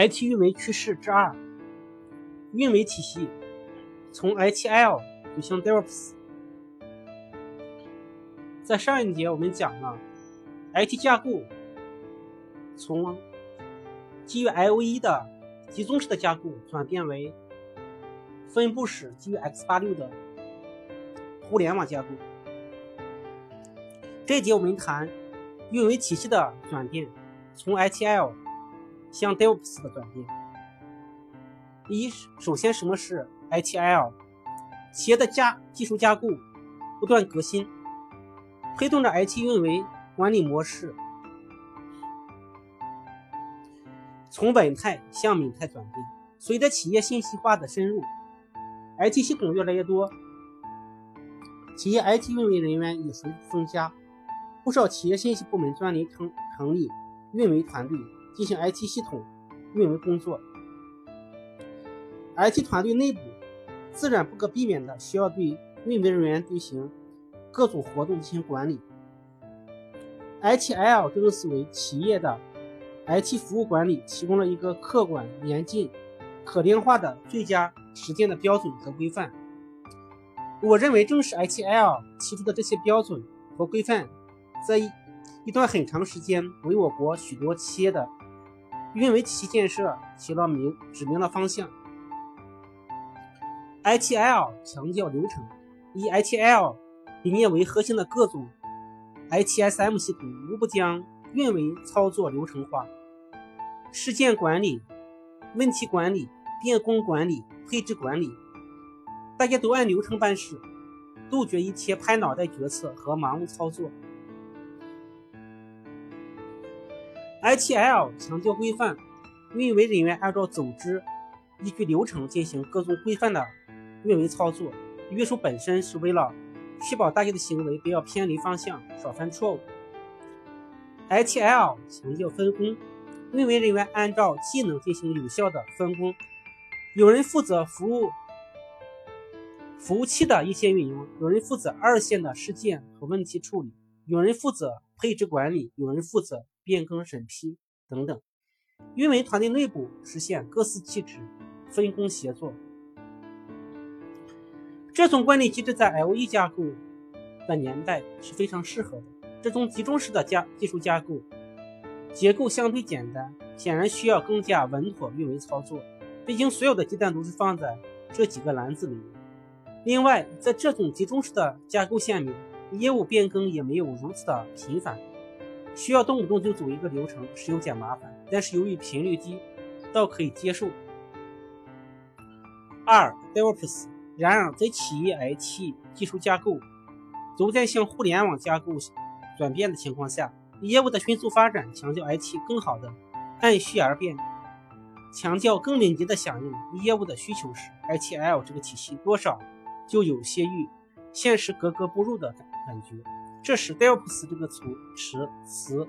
IT 运维趋势之二：运维体系从 ITL 走向 DevOps。在上一节我们讲了 IT 架构从基于 IOE 的集中式的架构转变为分布式基于 x86 的互联网架构。这节我们谈运维体系的转变，从 ITL 向 DevOps 的转变。一，首先什么是 ITIL？企业的架技术架构不断革新，推动着 IT 运维管理模式从稳态向敏态转变。随着企业信息化的深入，IT 系统越来越多，企业 IT 运维人员也随之增加。不少企业信息部门专门成成立运维团队进行 IT 系统运维工作。IT 团队内部自然不可避免的需要对运维人员进行各种活动进行管理。ITIL 这个思维，企业的 IT 服务管理提供了一个客观、严谨、可量化的最佳实践的标准和规范。我认为，正是 ITIL 提出的这些标准和规范。在一段很长时间，为我国许多企业的运维体系建设起了明指明了方向。ITL 强调流程，以 ITL 理念为核心的各种 ITSM 系统，无不将运维操作流程化，事件管理、问题管理、变更管理、配置管理，大家都按流程办事，杜绝一切拍脑袋决策和盲目操作。ITL 强调规范，运维人员按照组织依据流程进行各种规范的运维操作。约束本身是为了确保大家的行为不要偏离方向，少犯错误。ITL 强调分工，运维人员按照技能进行有效的分工，有人负责服务服务器的一线运营，有人负责二线的事件和问题处理，有人负责配置管理，有人负责。变更审批等等，运维团队内部实现各司其职、分工协作。这种管理机制在 L E 架构的年代是非常适合的。这种集中式的架技术架构结构相对简单，显然需要更加稳妥运维操作。毕竟所有的鸡蛋都是放在这几个篮子里。另外，在这种集中式的架构下面，业务变更也没有如此的频繁。需要动不动就走一个流程是有点麻烦，但是由于频率低，倒可以接受。二 DevOps，然而在企业 IT 技术架构逐渐向互联网架构转变的情况下，业务的迅速发展强调 IT 更好的按需而变，强调更敏捷的响应业务的需求时，ITL 这个体系多少就有些与现实格格不入的感感觉。这时，DevOps 这个词词词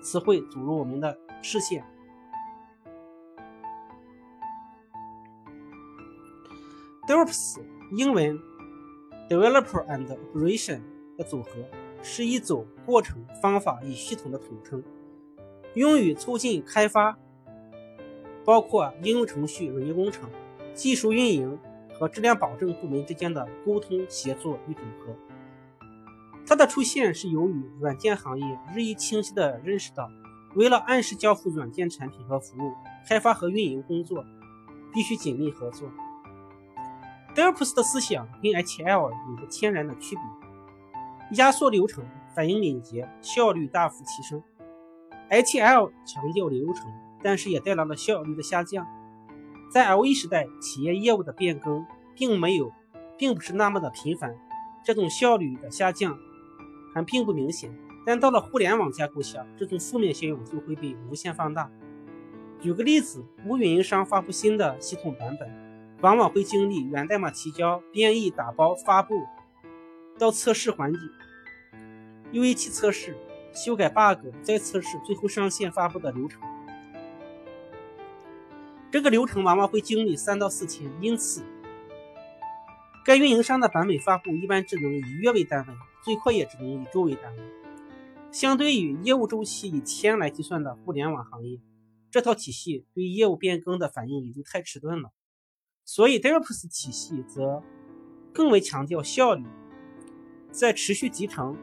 词汇走入我们的视线。DevOps 英文 Developer and Operation 的组合，是一种过程、方法与系统的统称，用于促进开发，包括应用程序、软件工程、技术运营和质量保证部门之间的沟通、协作与整合。它的出现是由于软件行业日益清晰地认识到，为了按时交付软件产品和服务，开发和运营工作必须紧密合作。DevOps 的思想跟 HL 有着天然的区别：压缩流程，反应敏捷，效率大幅提升。ITIL 强调流程，但是也带来了效率的下降。在 LE 时代，企业业务的变更并没有，并不是那么的频繁，这种效率的下降。还并不明显，但到了互联网架构下，这种负面效应就会被无限放大。举个例子，无运营商发布新的系统版本，往往会经历源代码提交、编译、打包、发布到测试环节，UAT 测试、修改 bug、再测试，最后上线发布的流程。这个流程往往会经历三到四天，因此，该运营商的版本发布一般只能以月为单位。最快也只能以周为单位。相对于业务周期以天来计算的互联网行业，这套体系对业务变更的反应已经太迟钝了。所以 DevOps 体系则更为强调效率，在持续集成、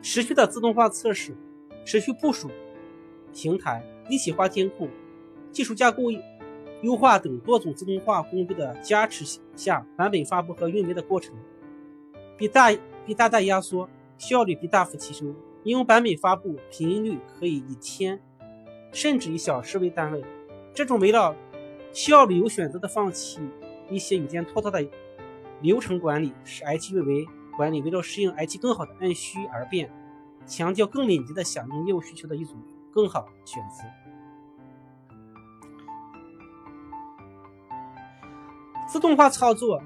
持续的自动化测试、持续部署、平台一体化监控、技术架构优化等多种自动化工具的加持下，版本发布和运维的过程比大比大大压缩，效率比大幅提升。应用版本发布频率可以以天甚至以小时为单位。这种围绕效率有选择的放弃一些以前拖沓的流程管理，使 IT 运维管理围绕适应 IT 更好的按需而变，强调更敏捷的响应业务需求的一种更好选择。自动化操作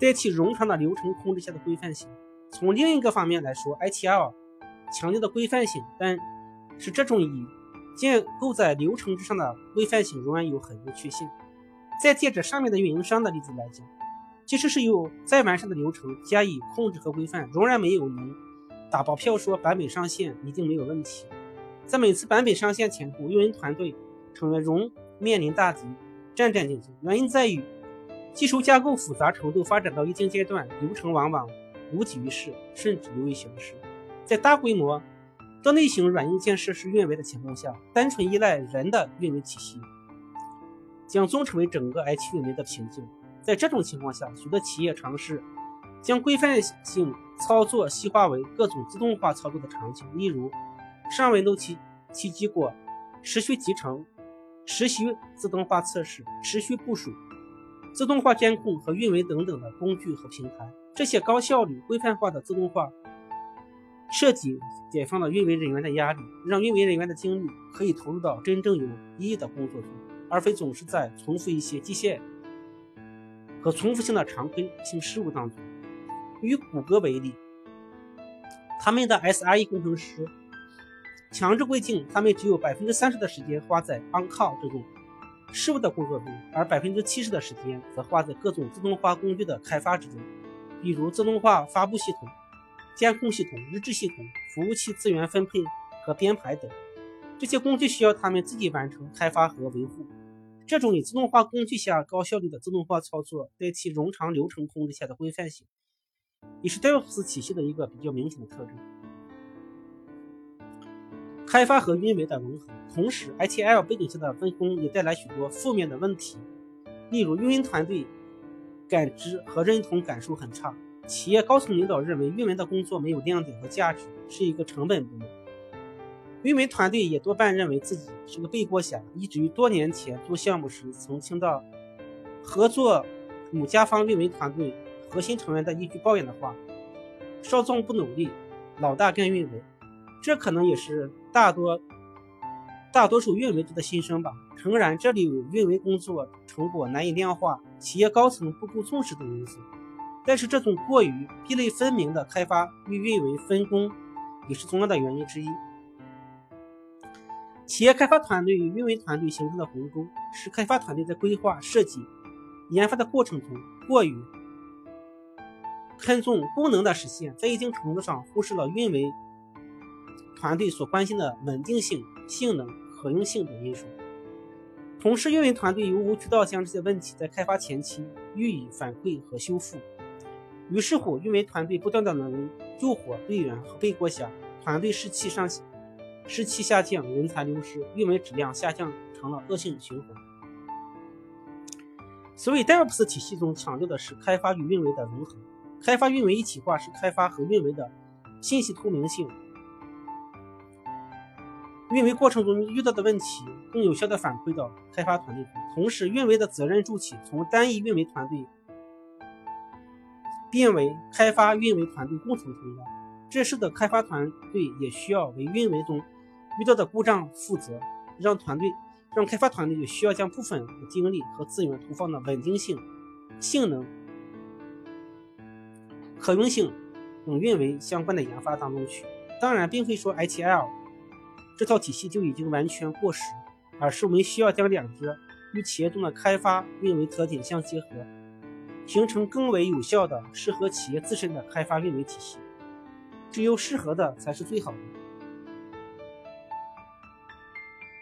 代替冗长的流程控制下的规范性。从另一个方面来说，ITL 强调的规范性，但是这种以建构在流程之上的规范性仍然有很多缺陷。再借着上面的运营商的例子来讲，即使是有再完善的流程加以控制和规范，仍然没有能打包票说版本上线一定没有问题。在每次版本上线前后，运营团队成员仍面临大敌，战战兢兢。原因在于技术架构复杂程度发展到一定阶段，流程往往无济于事，甚至流于形式。在大规模多类型软硬件设施运维的情况下，单纯依赖人的运维体系将终成为整个 IT 运维的瓶颈。在这种情况下，许多企业尝试将规范性操作细化为各种自动化操作的场景，例如上 Windows 七七基过持续集成、持续自动化测试、持续部署、自动化监控和运维等等的工具和平台。这些高效率、规范化的自动化。设计解放了运维人员的压力，让运维人员的精力可以投入到真正有意义的工作中，而非总是在重复一些机械和重复性的常规性事务当中。以谷歌为例，他们的 SRE 工程师强制规定，他们只有百分之三十的时间花在 on-call 这种事务的工作中，而百分之七十的时间则花在各种自动化工具的开发之中，比如自动化发布系统。监控系统、日志系统、服务器资源分配和编排等，这些工具需要他们自己完成开发和维护。这种以自动化工具下高效率的自动化操作，代替冗长流程控制下的规范性，也是 DevOps 体系的一个比较明显的特征。开发和运维的融合，同时 ITL 背景下的分工也带来许多负面的问题，例如运营团队感知和认同感受很差。企业高层领导认为运维的工作没有亮点和价值，是一个成本部门。运维团队也多半认为自己是个背锅侠，以至于多年前做项目时曾听到合作某甲方运维团队核心成员的一句抱怨的话：“少壮不努力，老大干运维。”这可能也是大多大多数运维者的心声吧。诚然，这里有运维工作成果难以量化、企业高层不够重视等因素。但是，这种过于壁垒分明的开发与运维分工，也是重要的原因之一。企业开发团队与运维团队形成的鸿沟，使开发团队在规划、设计、研发的过程中过于看重功能的实现，在一定程度上忽视了运维团队所关心的稳定性、性能、可用性等因素。同时，运维团队又无渠道将这些问题在开发前期予以反馈和修复。于是乎，运维团队不断的能救火队员和背锅侠，团队士气上士气下降，人才流失，运维质量下降，成了恶性循环。所以，DevOps 体系中强调的是开发与运维的融合，开发运维一体化是开发和运维的信息透明性，运维过程中遇到的问题更有效的反馈到开发团队，同时，运维的责任筑起从单一运维团队。变为开发运维团队共同承担，这时的开发团队也需要为运维中遇到的故障负责，让团队让开发团队也需要将部分的精力和资源投放到稳定性、性能、可用性等运维相关的研发当中去。当然，并非说 ITL 这套体系就已经完全过时，而是我们需要将两者与企业中的开发运维特点相结合。形成更为有效的、适合企业自身的开发运维体系。只有适合的才是最好的。